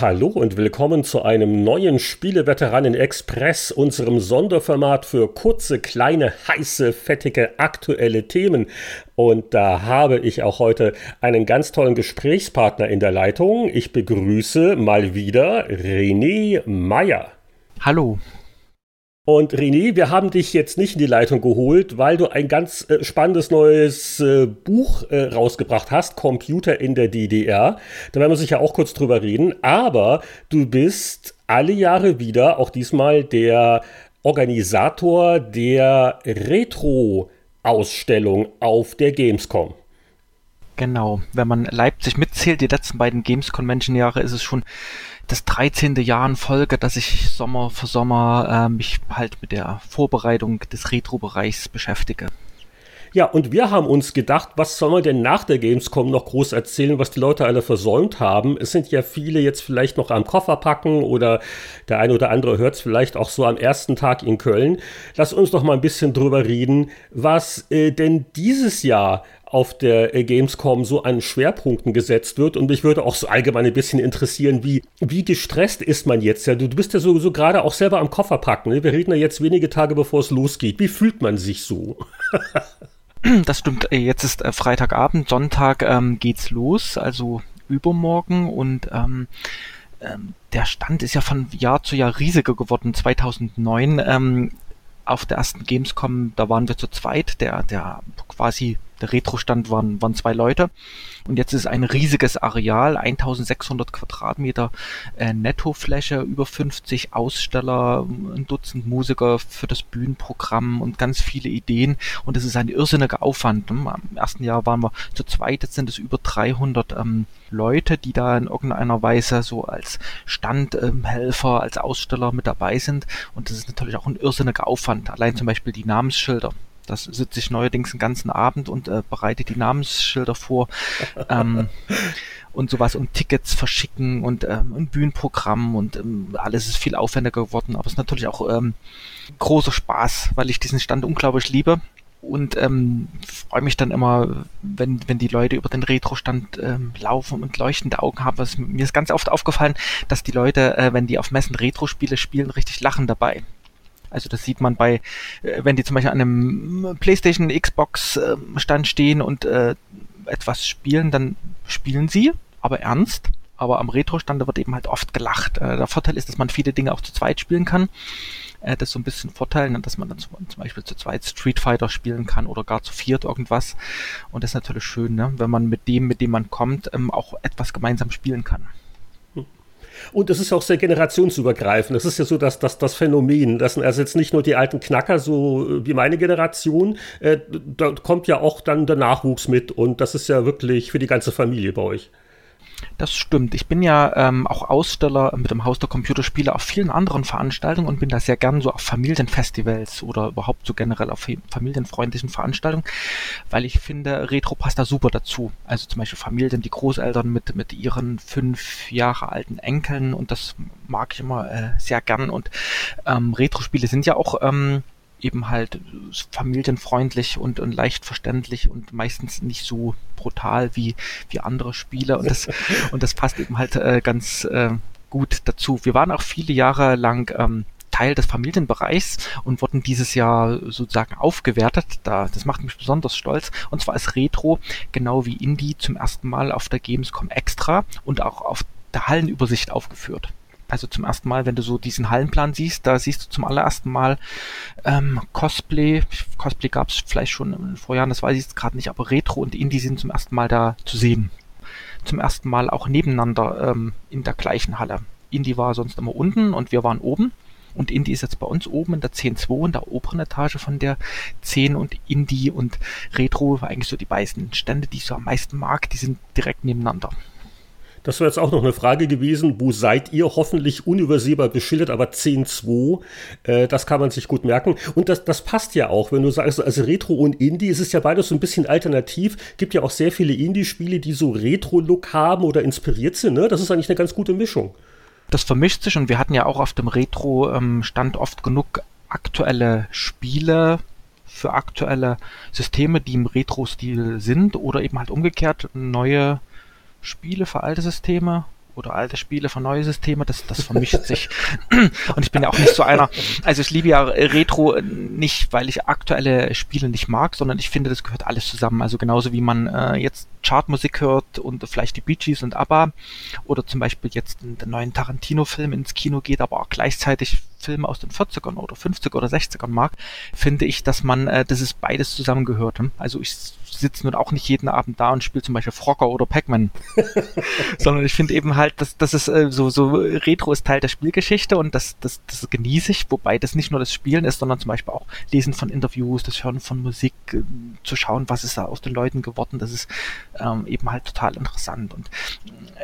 Hallo und willkommen zu einem neuen Spieleveteranen Express, unserem Sonderformat für kurze, kleine, heiße, fettige, aktuelle Themen. Und da habe ich auch heute einen ganz tollen Gesprächspartner in der Leitung. Ich begrüße mal wieder René Meyer. Hallo. Und René, wir haben dich jetzt nicht in die Leitung geholt, weil du ein ganz äh, spannendes neues äh, Buch äh, rausgebracht hast, Computer in der DDR. Da werden wir sicher auch kurz drüber reden. Aber du bist alle Jahre wieder, auch diesmal, der Organisator der Retro-Ausstellung auf der Gamescom. Genau, wenn man Leipzig mitzählt, die letzten beiden Games Convention Jahre, ist es schon das 13. Jahr in Folge, dass ich Sommer für Sommer äh, mich halt mit der Vorbereitung des Retro-Bereichs beschäftige. Ja, und wir haben uns gedacht, was soll man denn nach der Gamescom noch groß erzählen, was die Leute alle versäumt haben? Es sind ja viele jetzt vielleicht noch am Koffer packen oder der eine oder andere hört es vielleicht auch so am ersten Tag in Köln. Lass uns doch mal ein bisschen drüber reden, was äh, denn dieses Jahr auf der äh, Gamescom so an Schwerpunkten gesetzt wird. Und mich würde auch so allgemein ein bisschen interessieren, wie, wie gestresst ist man jetzt? Ja, du, du bist ja sowieso gerade auch selber am Koffer packen. Ne? Wir reden ja jetzt wenige Tage, bevor es losgeht. Wie fühlt man sich so? das stimmt. Äh, jetzt ist äh, Freitagabend, Sonntag ähm, geht's los, also übermorgen und ähm, ähm, der Stand ist ja von Jahr zu Jahr riesiger geworden. 2009 ähm, auf der ersten Gamescom, da waren wir zu zweit, der, der quasi der Retro-Stand waren, waren zwei Leute. Und jetzt ist ein riesiges Areal, 1600 Quadratmeter äh, Nettofläche, über 50 Aussteller, ein Dutzend Musiker für das Bühnenprogramm und ganz viele Ideen. Und es ist ein irrsinniger Aufwand. Im ersten Jahr waren wir zu zweit, jetzt sind es über 300 ähm, Leute, die da in irgendeiner Weise so als Standhelfer, ähm, als Aussteller mit dabei sind. Und das ist natürlich auch ein irrsinniger Aufwand. Allein zum Beispiel die Namensschilder. Das sitze ich neuerdings den ganzen Abend und äh, bereite die Namensschilder vor ähm, und sowas und Tickets verschicken und ähm, ein Bühnenprogramm und ähm, alles ist viel aufwendiger geworden, aber es ist natürlich auch ähm, großer Spaß, weil ich diesen Stand unglaublich liebe und ähm, freue mich dann immer, wenn, wenn die Leute über den Retro-Stand ähm, laufen und leuchtende Augen haben. Was, mir ist ganz oft aufgefallen, dass die Leute, äh, wenn die auf Messen Retro-Spiele spielen, richtig lachen dabei. Also das sieht man bei, äh, wenn die zum Beispiel an einem PlayStation, Xbox ähm, Stand stehen und äh, etwas spielen, dann spielen sie, aber ernst. Aber am Retro-Stand wird eben halt oft gelacht. Äh, der Vorteil ist, dass man viele Dinge auch zu zweit spielen kann. das ist so ein bisschen Vorteil, ne, dass man dann zum, Beispiel zu zweit Street Fighter spielen kann oder gar zu viert irgendwas. Und das ist natürlich schön, ne, wenn man mit dem, mit dem man kommt, ähm, auch etwas gemeinsam spielen kann. Und es ist auch sehr generationsübergreifend. Es ist ja so, dass, dass das Phänomen, das sind also jetzt nicht nur die alten Knacker, so wie meine Generation, äh, da kommt ja auch dann der Nachwuchs mit und das ist ja wirklich für die ganze Familie bei euch. Das stimmt. Ich bin ja ähm, auch Aussteller mit dem Haus der Computerspiele auf vielen anderen Veranstaltungen und bin da sehr gern so auf Familienfestivals oder überhaupt so generell auf familienfreundlichen Veranstaltungen, weil ich finde, Retro passt da super dazu. Also zum Beispiel Familien, die Großeltern mit, mit ihren fünf Jahre alten Enkeln und das mag ich immer äh, sehr gern und ähm, Retro-Spiele sind ja auch ähm, eben halt familienfreundlich und, und leicht verständlich und meistens nicht so brutal wie, wie andere Spiele und das, und das passt eben halt äh, ganz äh, gut dazu. Wir waren auch viele Jahre lang ähm, Teil des Familienbereichs und wurden dieses Jahr sozusagen aufgewertet. Da, das macht mich besonders stolz. Und zwar ist Retro genau wie Indie zum ersten Mal auf der Gamescom extra und auch auf der Hallenübersicht aufgeführt also zum ersten Mal, wenn du so diesen Hallenplan siehst, da siehst du zum allerersten Mal ähm, Cosplay. Cosplay gab es vielleicht schon in Vorjahren, das weiß ich jetzt gerade nicht, aber Retro und Indie sind zum ersten Mal da zu sehen. Zum ersten Mal auch nebeneinander ähm, in der gleichen Halle. Indie war sonst immer unten und wir waren oben. Und Indie ist jetzt bei uns oben in der 10.2, in der oberen Etage von der 10 und Indie und Retro war eigentlich so die beiden Stände, die ich so am meisten mag, die sind direkt nebeneinander. Das wäre jetzt auch noch eine Frage gewesen. Wo seid ihr? Hoffentlich unübersehbar beschildert, aber 10.2, äh, das kann man sich gut merken. Und das, das passt ja auch, wenn du sagst, also Retro und Indie, es ist ja beides so ein bisschen alternativ. Gibt ja auch sehr viele Indie-Spiele, die so Retro-Look haben oder inspiriert sind. Ne? Das ist eigentlich eine ganz gute Mischung. Das vermischt sich und wir hatten ja auch auf dem Retro-Stand oft genug aktuelle Spiele, für aktuelle Systeme, die im Retro-Stil sind oder eben halt umgekehrt neue Spiele für alte Systeme oder alte Spiele für neue Systeme, das, das vermischt sich. Und ich bin ja auch nicht so einer, also ich liebe ja Retro nicht, weil ich aktuelle Spiele nicht mag, sondern ich finde, das gehört alles zusammen. Also genauso wie man äh, jetzt Chartmusik hört und vielleicht die Bee Gees und ABBA oder zum Beispiel jetzt den neuen Tarantino-Film ins Kino geht, aber auch gleichzeitig Filme aus den 40ern oder 50er oder 60ern mag, finde ich, dass man, äh, dass es beides zusammengehört. Hm? Also ich sitze nun auch nicht jeden Abend da und spiele zum Beispiel Frocker oder Pac-Man, sondern ich finde eben halt, dass das ist äh, so, so Retro ist Teil der Spielgeschichte und das, das, das genieße ich, wobei das nicht nur das Spielen ist, sondern zum Beispiel auch Lesen von Interviews, das Hören von Musik, äh, zu schauen, was ist da aus den Leuten geworden, das ist ähm, eben halt total interessant und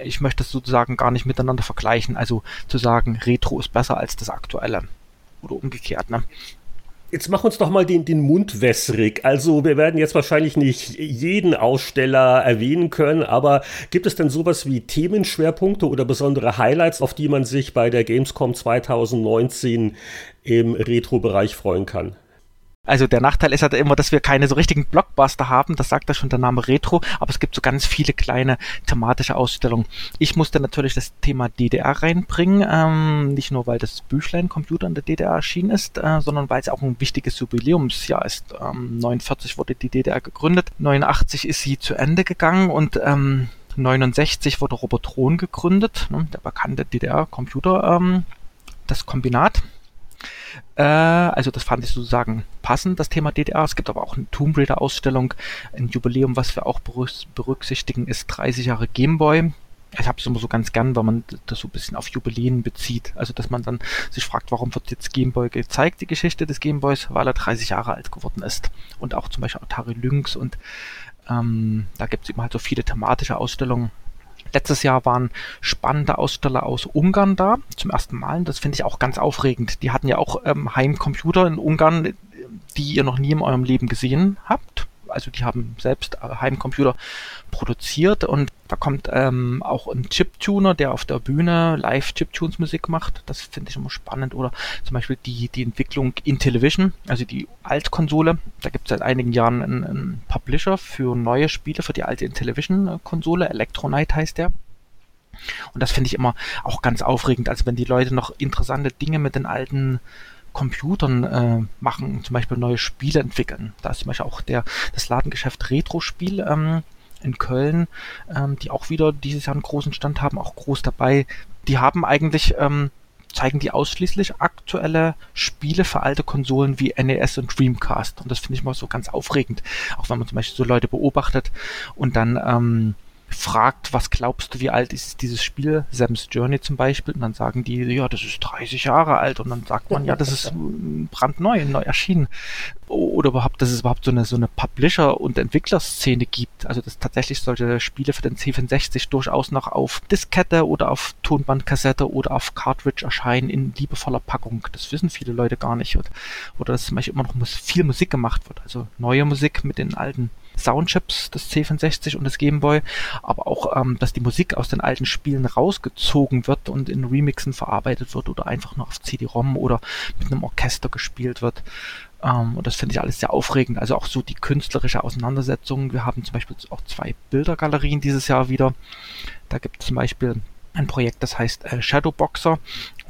ich möchte es sozusagen gar nicht miteinander vergleichen, also zu sagen, Retro ist besser als das aktuelle oder umgekehrt, ne? Jetzt mach uns doch mal den, den Mund wässrig. Also wir werden jetzt wahrscheinlich nicht jeden Aussteller erwähnen können, aber gibt es denn sowas wie Themenschwerpunkte oder besondere Highlights, auf die man sich bei der Gamescom 2019 im Retro-Bereich freuen kann? Also der Nachteil ist halt immer, dass wir keine so richtigen Blockbuster haben, das sagt ja schon der Name Retro, aber es gibt so ganz viele kleine thematische Ausstellungen. Ich musste natürlich das Thema DDR reinbringen, ähm, nicht nur weil das Büchlein Computer in der DDR erschienen ist, äh, sondern weil es auch ein wichtiges Jubiläumsjahr ist. Ähm, 49 wurde die DDR gegründet, 89 ist sie zu Ende gegangen und ähm, 69 wurde Robotron gegründet, ne, der bekannte DDR-Computer, ähm, das Kombinat. Äh, also das fand ich sozusagen passend, das Thema DDR. Es gibt aber auch eine Tomb Raider Ausstellung, ein Jubiläum, was wir auch berücksichtigen, ist 30 Jahre Gameboy. Ich habe es immer so ganz gern, weil man das so ein bisschen auf Jubiläen bezieht. Also dass man dann sich fragt, warum wird jetzt Gameboy gezeigt, die Geschichte des Gameboys, weil er 30 Jahre alt geworden ist. Und auch zum Beispiel Atari Lynx und ähm, da gibt es eben halt so viele thematische Ausstellungen. Letztes Jahr waren spannende Aussteller aus Ungarn da, zum ersten Mal. Das finde ich auch ganz aufregend. Die hatten ja auch ähm, Heimcomputer in Ungarn, die ihr noch nie in eurem Leben gesehen habt also die haben selbst äh, Heimcomputer produziert und da kommt ähm, auch ein Chiptuner, der auf der Bühne live Chiptunes Musik macht. Das finde ich immer spannend. Oder zum Beispiel die, die Entwicklung Intellivision, also die Altkonsole. Da gibt es seit einigen Jahren einen, einen Publisher für neue Spiele für die alte Intellivision-Konsole. Electronite heißt der. Und das finde ich immer auch ganz aufregend, also wenn die Leute noch interessante Dinge mit den alten Computern äh, machen, zum Beispiel neue Spiele entwickeln. Da ist zum Beispiel auch der, das Ladengeschäft Retro-Spiel ähm, in Köln, ähm, die auch wieder dieses Jahr einen großen Stand haben, auch groß dabei. Die haben eigentlich, ähm, zeigen die ausschließlich aktuelle Spiele für alte Konsolen wie NES und Dreamcast. Und das finde ich mal so ganz aufregend. Auch wenn man zum Beispiel so Leute beobachtet und dann ähm, fragt, was glaubst du, wie alt ist dieses Spiel, Sam's Journey zum Beispiel, und dann sagen die, ja, das ist 30 Jahre alt, und dann sagt man, ja, das ist brandneu, neu erschienen. Oder überhaupt, dass es überhaupt so eine, so eine Publisher- und Entwicklerszene gibt. Also, dass tatsächlich solche Spiele für den C64 durchaus noch auf Diskette oder auf Tonbandkassette oder auf Cartridge erscheinen in liebevoller Packung. Das wissen viele Leute gar nicht. Oder dass zum Beispiel immer noch viel Musik gemacht wird. Also neue Musik mit den alten Soundchips des C64 und des Gameboy, aber auch, ähm, dass die Musik aus den alten Spielen rausgezogen wird und in Remixen verarbeitet wird oder einfach nur auf CD-ROM oder mit einem Orchester gespielt wird. Ähm, und das finde ich alles sehr aufregend. Also auch so die künstlerische Auseinandersetzung. Wir haben zum Beispiel auch zwei Bildergalerien dieses Jahr wieder. Da gibt es zum Beispiel ein Projekt, das heißt äh, Shadowboxer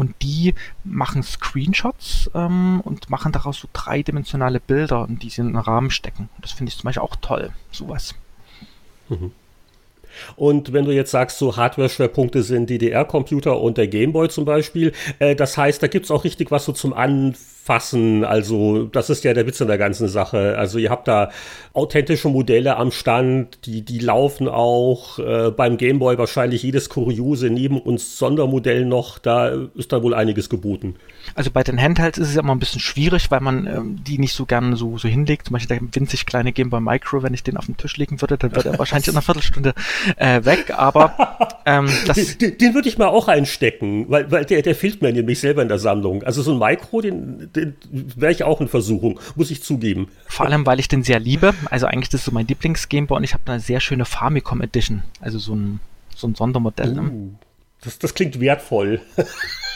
und die machen Screenshots ähm, und machen daraus so dreidimensionale Bilder die sie in einen Rahmen stecken. Das finde ich zum Beispiel auch toll, sowas. Mhm. Und wenn du jetzt sagst, so Hardware-Schwerpunkte sind DDR-Computer und der Gameboy zum Beispiel, äh, das heißt, da gibt es auch richtig was so zum Anfangen fassen. Also das ist ja der Witz in der ganzen Sache. Also ihr habt da authentische Modelle am Stand, die, die laufen auch äh, beim Gameboy wahrscheinlich jedes Kuriose neben uns Sondermodell noch. Da ist dann wohl einiges geboten. Also bei den Handhelds ist es ja immer ein bisschen schwierig, weil man ähm, die nicht so gerne so, so hinlegt. Zum Beispiel der winzig kleine Gameboy Micro, wenn ich den auf den Tisch legen würde, dann würde er wahrscheinlich in einer Viertelstunde äh, weg. Aber ähm, das den, den würde ich mal auch einstecken, weil, weil der, der fehlt mir nämlich selber in der Sammlung. Also so ein Micro, den, wäre ich auch in Versuchung, muss ich zugeben. Vor allem, weil ich den sehr liebe. Also eigentlich das ist so mein Lieblings-Gameboy und ich habe eine sehr schöne Famicom Edition. Also so ein, so ein Sondermodell. Uh, das, das klingt wertvoll.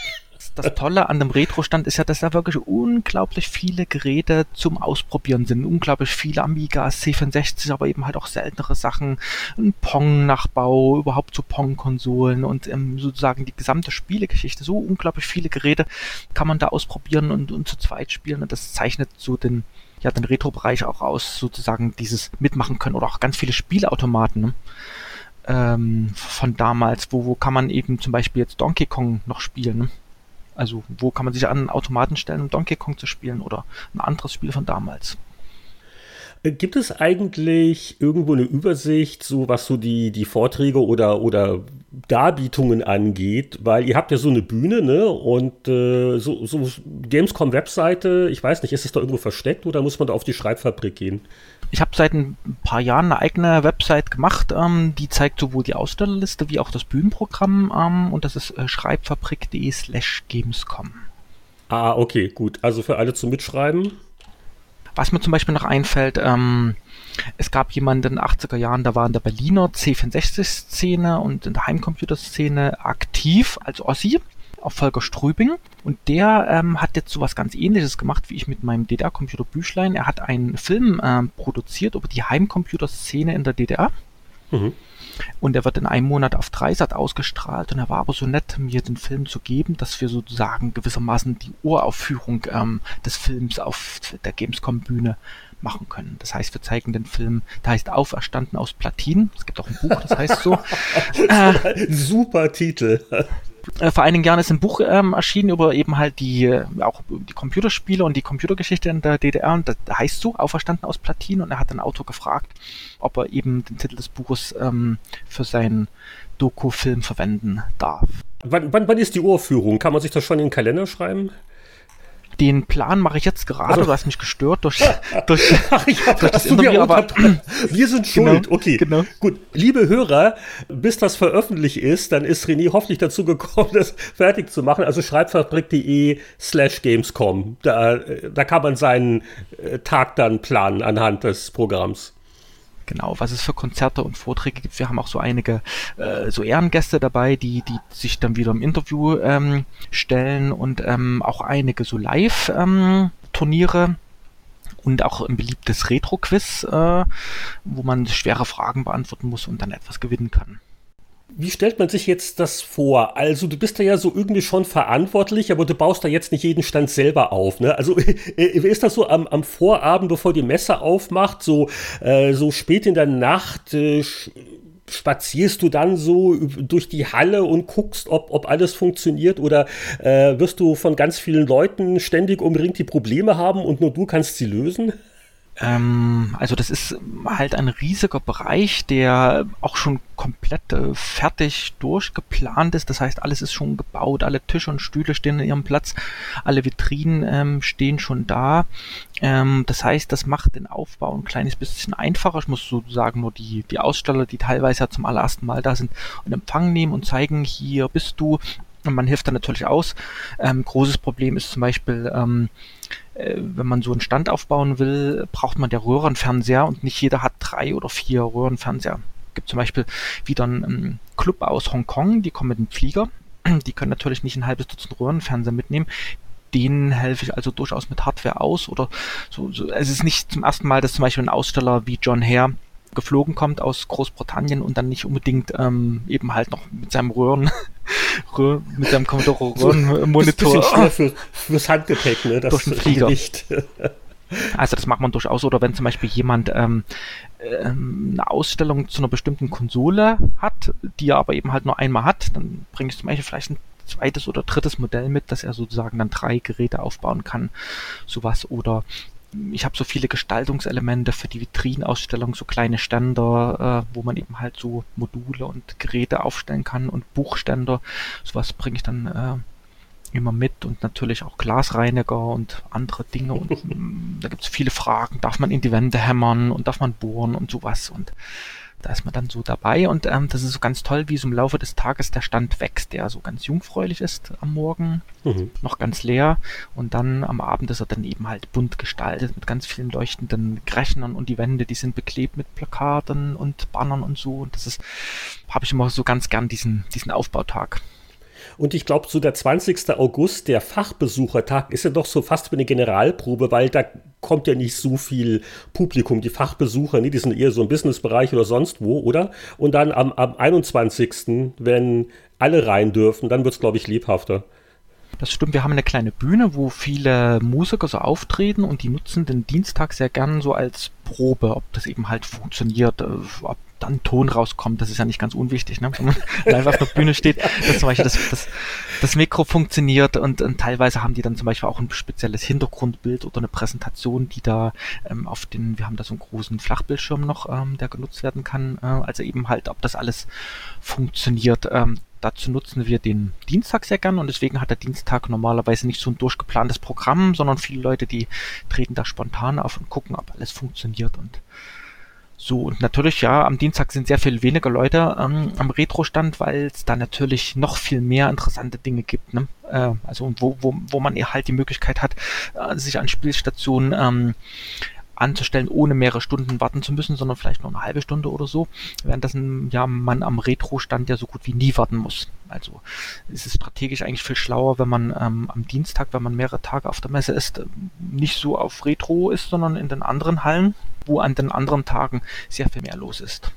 das Tolle an dem Retro-Stand ist ja, dass da wirklich unglaublich viele Geräte zum Ausprobieren sind. Unglaublich viele Amigas, C64, aber eben halt auch seltenere Sachen. Ein Pong-Nachbau, überhaupt zu Pong-Konsolen und ähm, sozusagen die gesamte Spielegeschichte. So unglaublich viele Geräte kann man da ausprobieren und, und zu zweit spielen und das zeichnet so den, ja, den Retro-Bereich auch aus, sozusagen dieses Mitmachen können oder auch ganz viele Spielautomaten. Ne? ähm, von damals, wo, wo kann man eben zum Beispiel jetzt Donkey Kong noch spielen. Also wo kann man sich an einen Automaten stellen, um Donkey Kong zu spielen oder ein anderes Spiel von damals. Äh, gibt es eigentlich irgendwo eine Übersicht, so was so die, die Vorträge oder, oder Darbietungen angeht? Weil ihr habt ja so eine Bühne, ne? Und äh, so, so Gamescom-Webseite, ich weiß nicht, ist es da irgendwo versteckt oder muss man da auf die Schreibfabrik gehen? Ich habe seit ein paar Jahren eine eigene Website gemacht, ähm, die zeigt sowohl die Ausstellerliste wie auch das Bühnenprogramm ähm, und das ist äh, schreibfabrik.de slash gamescom. Ah, okay, gut. Also für alle zum Mitschreiben. Was mir zum Beispiel noch einfällt, ähm, es gab jemanden in den 80er Jahren, da war in der Berliner C64-Szene und in der Heimcomputerszene aktiv als Ossi auf Volker Strübing. Und der ähm, hat jetzt sowas ganz ähnliches gemacht wie ich mit meinem DDR-Computer Büchlein. Er hat einen Film ähm, produziert über die Heimcomputerszene in der DDR. Mhm. Und er wird in einem Monat auf Dreisat ausgestrahlt und er war aber so nett, mir den Film zu geben, dass wir sozusagen gewissermaßen die Uraufführung ähm, des Films auf der Gamescom-Bühne machen können. Das heißt, wir zeigen den Film, der heißt Auferstanden aus Platin. Es gibt auch ein Buch, das heißt so. äh, Super Titel. Äh, vor einigen Jahren ist ein Buch ähm, erschienen über eben halt die äh, auch die Computerspiele und die Computergeschichte in der DDR und das heißt so Auferstanden aus Platin und er hat den Autor gefragt, ob er eben den Titel des Buches ähm, für seinen Doku-Film verwenden darf. Wann, wann, wann ist die Urführung? Kann man sich das schon in den Kalender schreiben? Den Plan mache ich jetzt gerade, also, du hast mich gestört durch, durch, Ach, durch das Interview, aber wir sind genau, schuld. Genau, okay, genau. gut. Liebe Hörer, bis das veröffentlicht ist, dann ist René hoffentlich dazu gekommen, das fertig zu machen. Also schreibfabrik.de slash Gamescom. Da, da kann man seinen äh, Tag dann planen anhand des Programms. Genau, was es für Konzerte und Vorträge gibt. Wir haben auch so einige äh, so Ehrengäste dabei, die, die sich dann wieder im Interview ähm, stellen und ähm, auch einige so Live-Turniere. Ähm, und auch ein beliebtes Retro-Quiz, äh, wo man schwere Fragen beantworten muss und dann etwas gewinnen kann. Wie stellt man sich jetzt das vor? Also du bist da ja so irgendwie schon verantwortlich, aber du baust da jetzt nicht jeden Stand selber auf. Ne? Also äh, ist das so am, am Vorabend, bevor die Messe aufmacht, so, äh, so spät in der Nacht? Äh, spazierst du dann so durch die Halle und guckst, ob, ob alles funktioniert oder äh, wirst du von ganz vielen Leuten ständig umringt, die Probleme haben und nur du kannst sie lösen? Ähm, also das ist halt ein riesiger Bereich, der auch schon komplett äh, fertig durchgeplant ist. Das heißt, alles ist schon gebaut, alle Tische und Stühle stehen in ihrem Platz, alle Vitrinen ähm, stehen schon da. Ähm, das heißt, das macht den Aufbau ein kleines bisschen einfacher. Ich muss sozusagen nur die, die Aussteller, die teilweise ja zum allerersten Mal da sind, in Empfang nehmen und zeigen, hier bist du. Und man hilft dann natürlich aus. Ähm, großes Problem ist zum Beispiel, ähm, äh, wenn man so einen Stand aufbauen will, braucht man der Röhrenfernseher und nicht jeder hat drei oder vier Röhrenfernseher. Es gibt zum Beispiel wieder einen Club aus Hongkong, die kommen mit einem Flieger. Die können natürlich nicht ein halbes Dutzend Röhrenfernseher mitnehmen denen helfe ich also durchaus mit Hardware aus oder so, so. Es ist nicht zum ersten Mal, dass zum Beispiel ein Aussteller wie John Hare geflogen kommt aus Großbritannien und dann nicht unbedingt ähm, eben halt noch mit seinem Röhren, Röhren mit seinem Commodore Röhrenmonitor. So, für, fürs Handgepäck, ne? Das durch den Flieger. Nicht. Also das macht man durchaus. Oder wenn zum Beispiel jemand ähm, ähm, eine Ausstellung zu einer bestimmten Konsole hat, die er aber eben halt nur einmal hat, dann bringe ich zum Beispiel vielleicht ein zweites oder drittes Modell mit, dass er sozusagen dann drei Geräte aufbauen kann. Sowas. Oder ich habe so viele Gestaltungselemente für die Vitrinausstellung, so kleine Ständer, äh, wo man eben halt so Module und Geräte aufstellen kann und Buchständer. Sowas bringe ich dann äh, immer mit und natürlich auch Glasreiniger und andere Dinge. Und da gibt es viele Fragen. Darf man in die Wände hämmern und darf man bohren und sowas. Und da ist man dann so dabei und ähm, das ist so ganz toll, wie so im Laufe des Tages der Stand wächst, der so ganz jungfräulich ist am Morgen, mhm. noch ganz leer und dann am Abend ist er dann eben halt bunt gestaltet mit ganz vielen leuchtenden Rechnern und die Wände, die sind beklebt mit Plakaten und Bannern und so und das ist, habe ich immer so ganz gern diesen, diesen Aufbautag. Und ich glaube, so der 20. August, der Fachbesuchertag, ist ja doch so fast wie eine Generalprobe, weil da kommt ja nicht so viel Publikum. Die Fachbesucher, nee, die sind eher so im Businessbereich oder sonst wo, oder? Und dann am, am 21., wenn alle rein dürfen, dann wird es, glaube ich, lebhafter. Das stimmt, wir haben eine kleine Bühne, wo viele Musiker so auftreten und die nutzen den Dienstag sehr gern so als Probe, ob das eben halt funktioniert, äh, ob dann Ton rauskommt, das ist ja nicht ganz unwichtig, ne? wenn man live auf der Bühne steht, dass zum Beispiel das, das, das Mikro funktioniert und, und, teilweise haben die dann zum Beispiel auch ein spezielles Hintergrundbild oder eine Präsentation, die da ähm, auf den, wir haben da so einen großen Flachbildschirm noch, ähm, der genutzt werden kann, äh, also eben halt, ob das alles funktioniert. Ähm, dazu nutzen wir den Dienstag sehr gern und deswegen hat der Dienstag normalerweise nicht so ein durchgeplantes Programm, sondern viele Leute, die treten da spontan auf und gucken, ob alles funktioniert und so, und natürlich, ja, am Dienstag sind sehr viel weniger Leute ähm, am Retro-Stand, weil es da natürlich noch viel mehr interessante Dinge gibt. Ne? Äh, also wo, wo, wo man halt die Möglichkeit hat, äh, sich an Spielstationen ähm, anzustellen, ohne mehrere Stunden warten zu müssen, sondern vielleicht nur eine halbe Stunde oder so, während ein, ja, man am Retro-Stand ja so gut wie nie warten muss. Also ist es strategisch eigentlich viel schlauer, wenn man ähm, am Dienstag, wenn man mehrere Tage auf der Messe ist, nicht so auf Retro ist, sondern in den anderen Hallen, wo an den anderen Tagen sehr viel mehr los ist.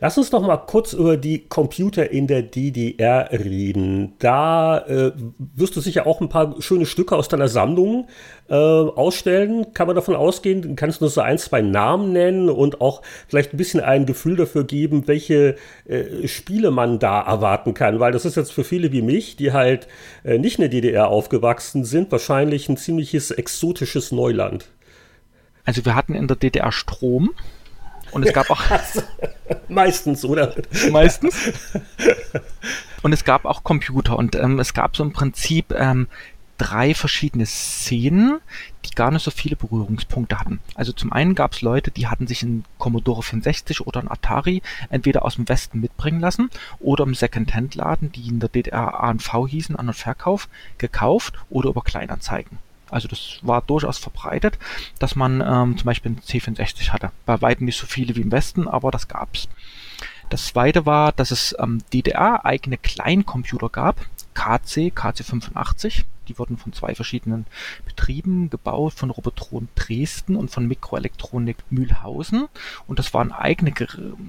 Lass uns doch mal kurz über die Computer in der DDR reden. Da äh, wirst du sicher auch ein paar schöne Stücke aus deiner Sammlung äh, ausstellen. Kann man davon ausgehen? Kannst du nur so ein, zwei Namen nennen und auch vielleicht ein bisschen ein Gefühl dafür geben, welche äh, Spiele man da erwarten kann? Weil das ist jetzt für viele wie mich, die halt äh, nicht in der DDR aufgewachsen sind, wahrscheinlich ein ziemliches exotisches Neuland. Also wir hatten in der DDR Strom. Und es gab auch. Meistens, oder? Meistens. Und es gab auch Computer. Und ähm, es gab so im Prinzip ähm, drei verschiedene Szenen, die gar nicht so viele Berührungspunkte hatten. Also zum einen gab es Leute, die hatten sich einen Commodore 64 oder einen Atari entweder aus dem Westen mitbringen lassen oder im Second-Hand-Laden, die in der DDR ANV hießen, An- und Verkauf, gekauft oder über Kleinanzeigen. Also das war durchaus verbreitet, dass man ähm, zum Beispiel einen C64 hatte. Bei weitem nicht so viele wie im Westen, aber das gab's. Das zweite war, dass es ähm, DDR-eigene Kleincomputer gab, KC, KC85. Die wurden von zwei verschiedenen Betrieben gebaut, von Robotron Dresden und von Mikroelektronik Mühlhausen. Und das waren eigene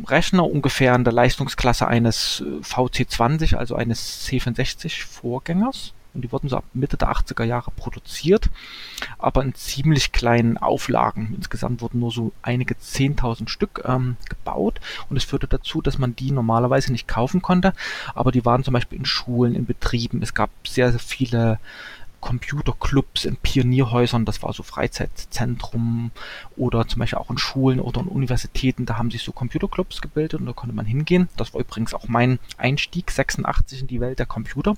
Rechner, ungefähr in der Leistungsklasse eines äh, VC20, also eines C64-Vorgängers und die wurden so ab Mitte der 80er Jahre produziert, aber in ziemlich kleinen Auflagen. Insgesamt wurden nur so einige 10.000 Stück ähm, gebaut und es führte dazu, dass man die normalerweise nicht kaufen konnte, aber die waren zum Beispiel in Schulen, in Betrieben. Es gab sehr, sehr viele Computerclubs in Pionierhäusern, das war so Freizeitzentrum oder zum Beispiel auch in Schulen oder in Universitäten, da haben sich so Computerclubs gebildet und da konnte man hingehen. Das war übrigens auch mein Einstieg 86 in die Welt der Computer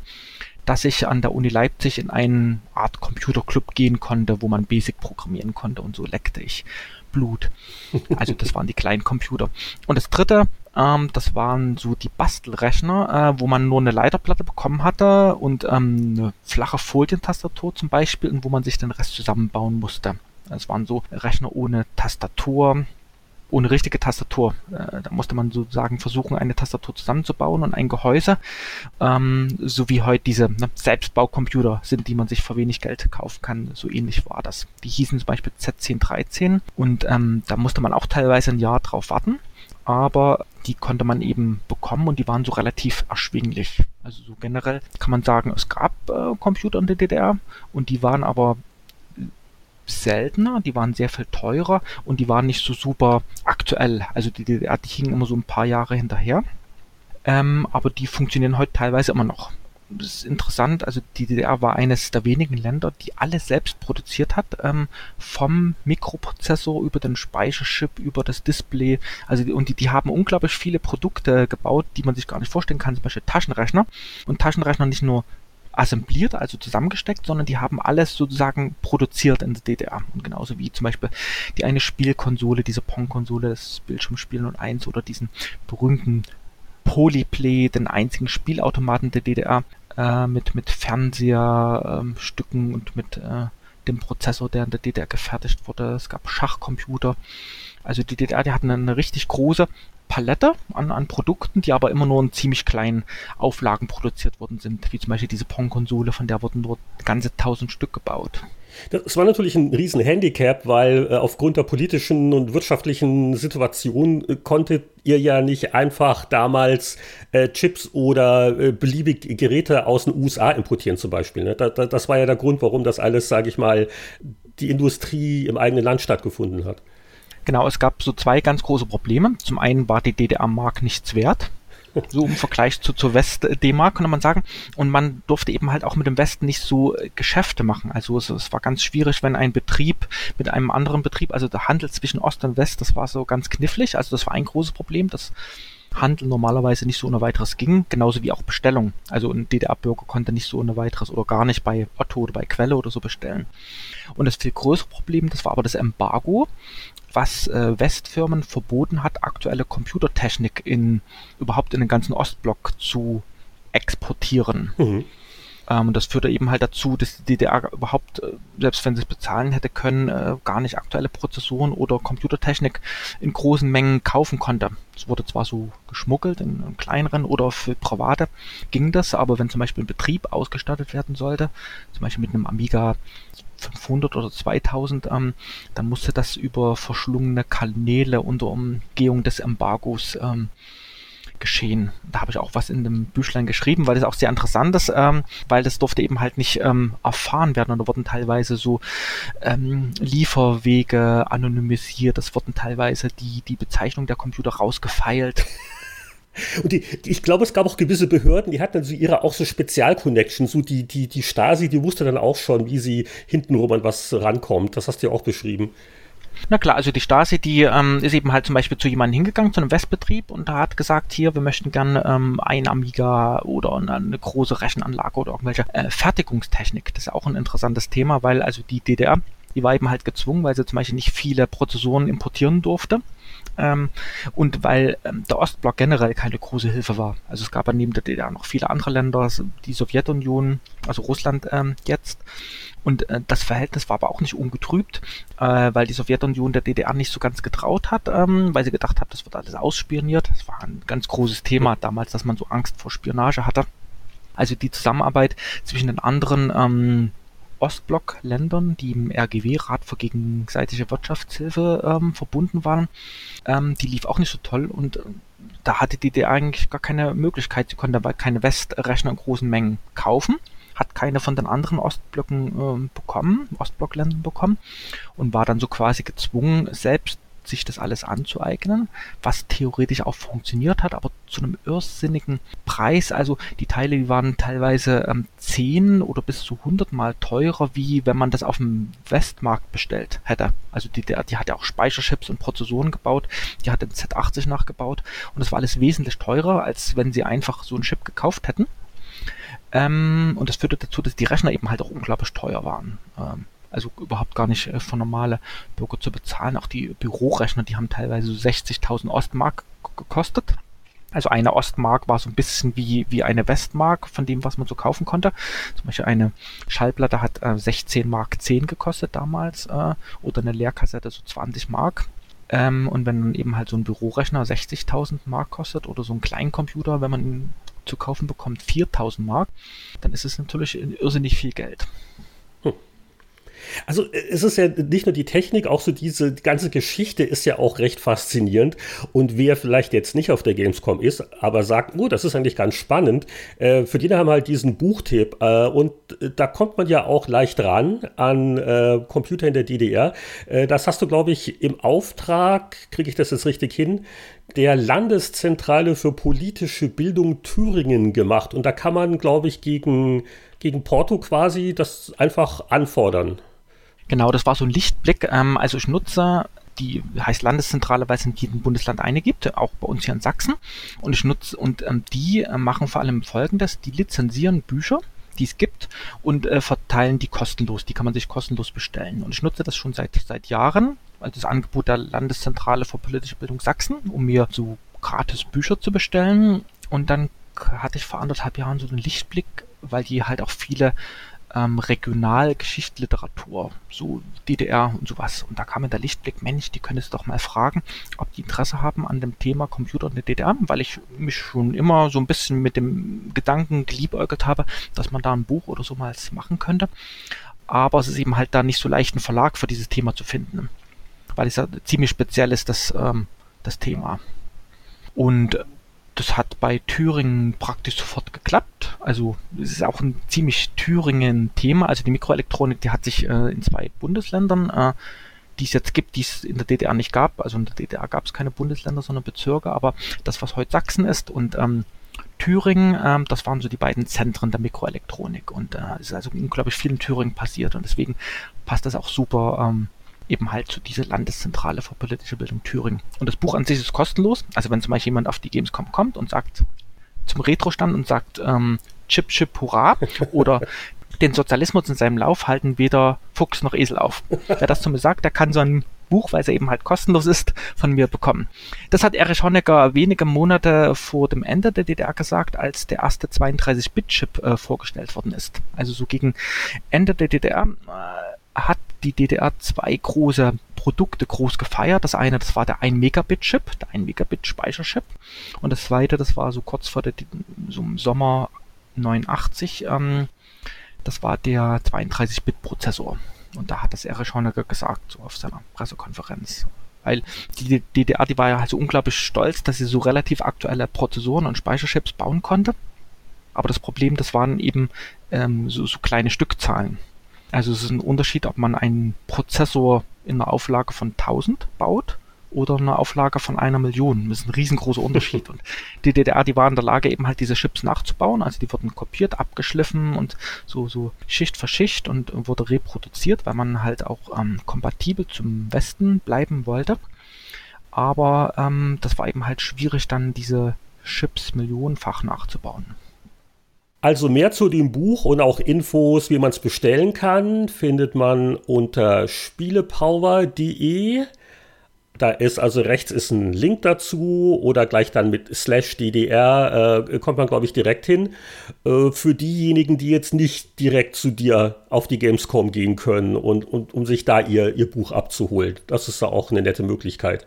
dass ich an der Uni Leipzig in eine Art Computerclub gehen konnte, wo man Basic programmieren konnte und so leckte ich Blut. Also das waren die kleinen Computer. Und das dritte, ähm, das waren so die Bastelrechner, äh, wo man nur eine Leiterplatte bekommen hatte und ähm, eine flache Folientastatur zum Beispiel und wo man sich den Rest zusammenbauen musste. Es waren so Rechner ohne Tastatur, ohne richtige Tastatur. Äh, da musste man sozusagen versuchen, eine Tastatur zusammenzubauen und ein Gehäuse, ähm, so wie heute diese ne, Selbstbaucomputer sind, die man sich für wenig Geld kaufen kann. So ähnlich war das. Die hießen zum Beispiel Z1013 und ähm, da musste man auch teilweise ein Jahr drauf warten, aber die konnte man eben bekommen und die waren so relativ erschwinglich. Also so generell kann man sagen, es gab äh, Computer in der DDR und die waren aber seltener, die waren sehr viel teurer und die waren nicht so super aktuell. Also die DDR, die hingen immer so ein paar Jahre hinterher. Ähm, aber die funktionieren heute teilweise immer noch. Das ist interessant, also die DDR war eines der wenigen Länder, die alles selbst produziert hat, ähm, vom Mikroprozessor über den Speicherchip, über das Display. Also und die, die haben unglaublich viele Produkte gebaut, die man sich gar nicht vorstellen kann, zum Beispiel Taschenrechner. Und Taschenrechner nicht nur assembliert, also zusammengesteckt, sondern die haben alles sozusagen produziert in der DDR. Und genauso wie zum Beispiel die eine Spielkonsole, diese Pong-Konsole, das Bildschirmspielen und eins oder diesen berühmten Polyplay, den einzigen Spielautomaten der DDR, äh, mit, mit Fernseherstücken ähm, und mit äh, dem Prozessor, der in der DDR gefertigt wurde. Es gab Schachcomputer. Also die DDR, die hatten eine richtig große Palette an, an Produkten, die aber immer nur in ziemlich kleinen Auflagen produziert worden sind, wie zum Beispiel diese Pong-Konsole, von der wurden nur ganze tausend Stück gebaut. Das war natürlich ein riesen Handicap, weil äh, aufgrund der politischen und wirtschaftlichen Situation äh, konntet ihr ja nicht einfach damals äh, Chips oder äh, beliebig Geräte aus den USA importieren zum Beispiel. Ne? Da, da, das war ja der Grund, warum das alles, sage ich mal, die Industrie im eigenen Land stattgefunden hat. Genau, es gab so zwei ganz große Probleme. Zum einen war die DDR-Mark nichts wert so im Vergleich zu, zur West-D-Mark, könnte man sagen. Und man durfte eben halt auch mit dem Westen nicht so äh, Geschäfte machen. Also es, es, war ganz schwierig, wenn ein Betrieb mit einem anderen Betrieb, also der Handel zwischen Ost und West, das war so ganz knifflig. Also das war ein großes Problem, dass Handel normalerweise nicht so ohne weiteres ging, genauso wie auch Bestellung. Also ein DDR-Bürger konnte nicht so ohne weiteres oder gar nicht bei Otto oder bei Quelle oder so bestellen. Und das viel größere Problem, das war aber das Embargo was äh, Westfirmen verboten hat, aktuelle Computertechnik in überhaupt in den ganzen Ostblock zu exportieren. Mhm. Ähm, und das führte eben halt dazu, dass die DDR überhaupt, äh, selbst wenn sie es bezahlen hätte können, äh, gar nicht aktuelle Prozessoren oder Computertechnik in großen Mengen kaufen konnte. Es wurde zwar so geschmuggelt in, in kleineren oder für Private ging das, aber wenn zum Beispiel ein Betrieb ausgestattet werden sollte, zum Beispiel mit einem Amiga 500 oder 2000, ähm, dann musste das über verschlungene Kanäle unter Umgehung des Embargos ähm, geschehen. Da habe ich auch was in dem Büchlein geschrieben, weil das auch sehr interessant ist, ähm, weil das durfte eben halt nicht ähm, erfahren werden und da wurden teilweise so ähm, Lieferwege anonymisiert, es wurden teilweise die, die Bezeichnung der Computer rausgefeilt. Und die, die, ich glaube, es gab auch gewisse Behörden, die hatten so ihre auch so Spezialconnections. So die, die, die Stasi, die wusste dann auch schon, wie sie hintenrum an was rankommt. Das hast du ja auch beschrieben. Na klar, also die Stasi, die ähm, ist eben halt zum Beispiel zu jemandem hingegangen, zu einem Westbetrieb und da hat gesagt, hier, wir möchten gerne ähm, ein Amiga oder eine, große Rechenanlage oder irgendwelche äh, Fertigungstechnik. Das ist auch ein interessantes Thema, weil also die DDR, die war eben halt gezwungen, weil sie zum Beispiel nicht viele Prozessoren importieren durfte ähm, und weil ähm, der Ostblock generell keine große Hilfe war. Also es gab ja neben der DDR noch viele andere Länder, die Sowjetunion, also Russland ähm, jetzt. Und äh, das Verhältnis war aber auch nicht ungetrübt, äh, weil die Sowjetunion der DDR nicht so ganz getraut hat, ähm, weil sie gedacht hat, das wird alles ausspioniert. Das war ein ganz großes Thema damals, dass man so Angst vor Spionage hatte. Also die Zusammenarbeit zwischen den anderen ähm, Ostblock-Ländern, die im RGW, Rat für gegenseitige Wirtschaftshilfe, ähm, verbunden waren, ähm, die lief auch nicht so toll und äh, da hatte die DDR eigentlich gar keine Möglichkeit. Sie konnte aber keine Westrechner in großen Mengen kaufen, hat keine von den anderen Ostblöcken äh, bekommen, Ostblockländern bekommen und war dann so quasi gezwungen, selbst sich das alles anzueignen, was theoretisch auch funktioniert hat, aber zu einem irrsinnigen Preis. Also die Teile, die waren teilweise ähm, 10 oder bis zu 100 Mal teurer, wie wenn man das auf dem Westmarkt bestellt hätte. Also die, die, hat ja auch Speicherchips und Prozessoren gebaut, die hat den Z80 nachgebaut und das war alles wesentlich teurer, als wenn sie einfach so einen Chip gekauft hätten. Ähm, und das führte dazu, dass die Rechner eben halt auch unglaublich teuer waren. Ähm, also überhaupt gar nicht äh, für normale Bürger zu bezahlen. Auch die Bürorechner, die haben teilweise so 60.000 Ostmark gekostet. Also eine Ostmark war so ein bisschen wie, wie eine Westmark von dem, was man so kaufen konnte. Zum Beispiel eine Schallplatte hat äh, 16 Mark 10 gekostet damals äh, oder eine Leerkassette so 20 Mark. Ähm, und wenn eben halt so ein Bürorechner 60.000 Mark kostet oder so ein Kleincomputer, wenn man ihn zu kaufen bekommt, 4.000 Mark, dann ist es natürlich irrsinnig viel Geld. Also es ist ja nicht nur die Technik, auch so diese die ganze Geschichte ist ja auch recht faszinierend. Und wer vielleicht jetzt nicht auf der Gamescom ist, aber sagt, oh, das ist eigentlich ganz spannend, äh, für die haben halt diesen Buchtipp. Äh, und äh, da kommt man ja auch leicht ran an äh, Computer in der DDR. Äh, das hast du, glaube ich, im Auftrag, kriege ich das jetzt richtig hin, der Landeszentrale für politische Bildung Thüringen gemacht. Und da kann man, glaube ich, gegen, gegen Porto quasi das einfach anfordern. Genau, das war so ein Lichtblick. Ähm, also ich nutze die heißt Landeszentrale, weil es in jedem Bundesland eine gibt, auch bei uns hier in Sachsen. Und ich nutze und ähm, die äh, machen vor allem Folgendes: Die lizenzieren Bücher, die es gibt und äh, verteilen die kostenlos. Die kann man sich kostenlos bestellen. Und ich nutze das schon seit seit Jahren, also das Angebot der Landeszentrale für politische Bildung Sachsen, um mir so gratis Bücher zu bestellen. Und dann hatte ich vor anderthalb Jahren so einen Lichtblick, weil die halt auch viele ähm, Regionalgeschichtsliteratur, so DDR und sowas. Und da kam mir der Lichtblick, Mensch, die können es doch mal fragen, ob die Interesse haben an dem Thema Computer in der DDR, weil ich mich schon immer so ein bisschen mit dem Gedanken geliebäugelt habe, dass man da ein Buch oder so mal machen könnte. Aber es ist eben halt da nicht so leicht, einen Verlag für dieses Thema zu finden, weil es ja ziemlich speziell ist, das, ähm, das Thema. Und das hat bei Thüringen praktisch sofort geklappt. Also es ist auch ein ziemlich Thüringen-Thema. Also die Mikroelektronik, die hat sich äh, in zwei Bundesländern, äh, die es jetzt gibt, die es in der DDR nicht gab. Also in der DDR gab es keine Bundesländer, sondern Bezirke. Aber das, was heute Sachsen ist und ähm, Thüringen, ähm, das waren so die beiden Zentren der Mikroelektronik. Und äh, es ist also unglaublich viel in Thüringen passiert. Und deswegen passt das auch super ähm, eben halt zu dieser Landeszentrale für politische Bildung Thüringen. Und das Buch an sich ist kostenlos. Also wenn zum Beispiel jemand auf die Gamescom kommt und sagt zum Retro-Stand und sagt ähm, Chip Chip Hurra oder den Sozialismus in seinem Lauf halten weder Fuchs noch Esel auf. Wer das zu mir sagt, der kann so ein Buch, weil es eben halt kostenlos ist, von mir bekommen. Das hat Erich Honecker wenige Monate vor dem Ende der DDR gesagt, als der erste 32-Bit-Chip äh, vorgestellt worden ist. Also so gegen Ende der DDR äh, hat die DDR zwei große Produkte groß gefeiert. Das eine, das war der 1 Megabit Chip, der 1 Megabit Speicherchip. Und das zweite, das war so kurz vor der, so im Sommer 89, ähm, das war der 32-Bit Prozessor. Und da hat das Erich Honecker gesagt, so auf seiner Pressekonferenz. Weil die DDR, die war ja halt so unglaublich stolz, dass sie so relativ aktuelle Prozessoren und Speicherchips bauen konnte. Aber das Problem, das waren eben ähm, so, so kleine Stückzahlen. Also es ist ein Unterschied, ob man einen Prozessor in einer Auflage von 1000 baut oder eine Auflage von einer Million. Das ist ein riesengroßer Unterschied. Und die DDR, die war in der Lage, eben halt diese Chips nachzubauen. Also die wurden kopiert, abgeschliffen und so, so Schicht für Schicht und wurde reproduziert, weil man halt auch ähm, kompatibel zum Westen bleiben wollte. Aber ähm, das war eben halt schwierig, dann diese Chips millionenfach nachzubauen. Also mehr zu dem Buch und auch Infos, wie man es bestellen kann, findet man unter spielepower.de. Da ist also rechts ist ein Link dazu oder gleich dann mit slash DDR äh, kommt man, glaube ich, direkt hin. Äh, für diejenigen, die jetzt nicht direkt zu dir auf die Gamescom gehen können und, und um sich da ihr, ihr Buch abzuholen. Das ist da auch eine nette Möglichkeit.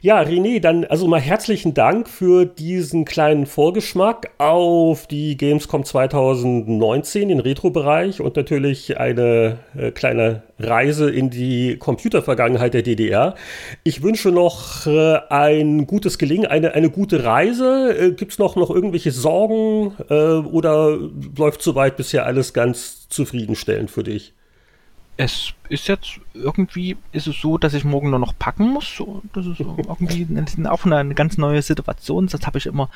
Ja, René, dann also mal herzlichen Dank für diesen kleinen Vorgeschmack auf die Gamescom 2019, den Retro-Bereich und natürlich eine äh, kleine Reise in die Computervergangenheit der DDR. Ich wünsche noch äh, ein gutes Gelingen, eine, eine gute Reise. Äh, Gibt es noch, noch irgendwelche Sorgen äh, oder läuft soweit bisher alles ganz zufriedenstellend für dich? Es ist jetzt irgendwie ist es so, dass ich morgen nur noch packen muss. Das ist irgendwie auch eine ganz neue Situation. Das habe ich immer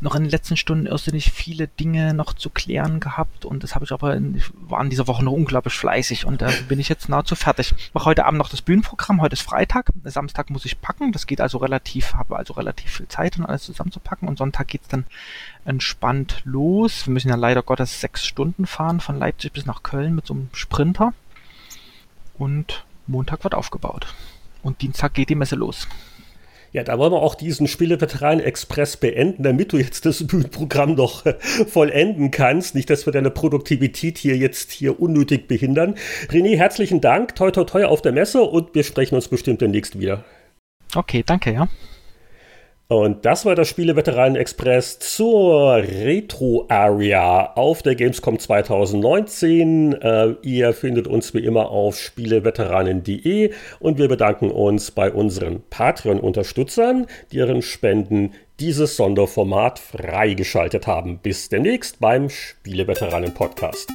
noch in den letzten Stunden irrsinnig viele Dinge noch zu klären gehabt und das habe ich aber in, ich war in dieser Woche noch unglaublich fleißig und da bin ich jetzt nahezu fertig. Ich mache heute Abend noch das Bühnenprogramm. Heute ist Freitag. Samstag muss ich packen. Das geht also relativ, habe also relativ viel Zeit, um alles zusammenzupacken und Sonntag geht's dann entspannt los. Wir müssen ja leider Gottes sechs Stunden fahren von Leipzig bis nach Köln mit so einem Sprinter und Montag wird aufgebaut. Und Dienstag geht die Messe los. Ja, da wollen wir auch diesen Spieleveteranen-Express beenden, damit du jetzt das Programm noch äh, vollenden kannst. Nicht, dass wir deine Produktivität hier jetzt hier unnötig behindern. René, herzlichen Dank. Toi, toi, toi auf der Messe und wir sprechen uns bestimmt demnächst wieder. Okay, danke, ja. Und das war das Spieleveteranen Express zur Retro Area auf der Gamescom 2019. Äh, ihr findet uns wie immer auf spieleveteranen.de und wir bedanken uns bei unseren Patreon-Unterstützern, deren Spenden dieses Sonderformat freigeschaltet haben. Bis demnächst beim Spieleveteranen Podcast.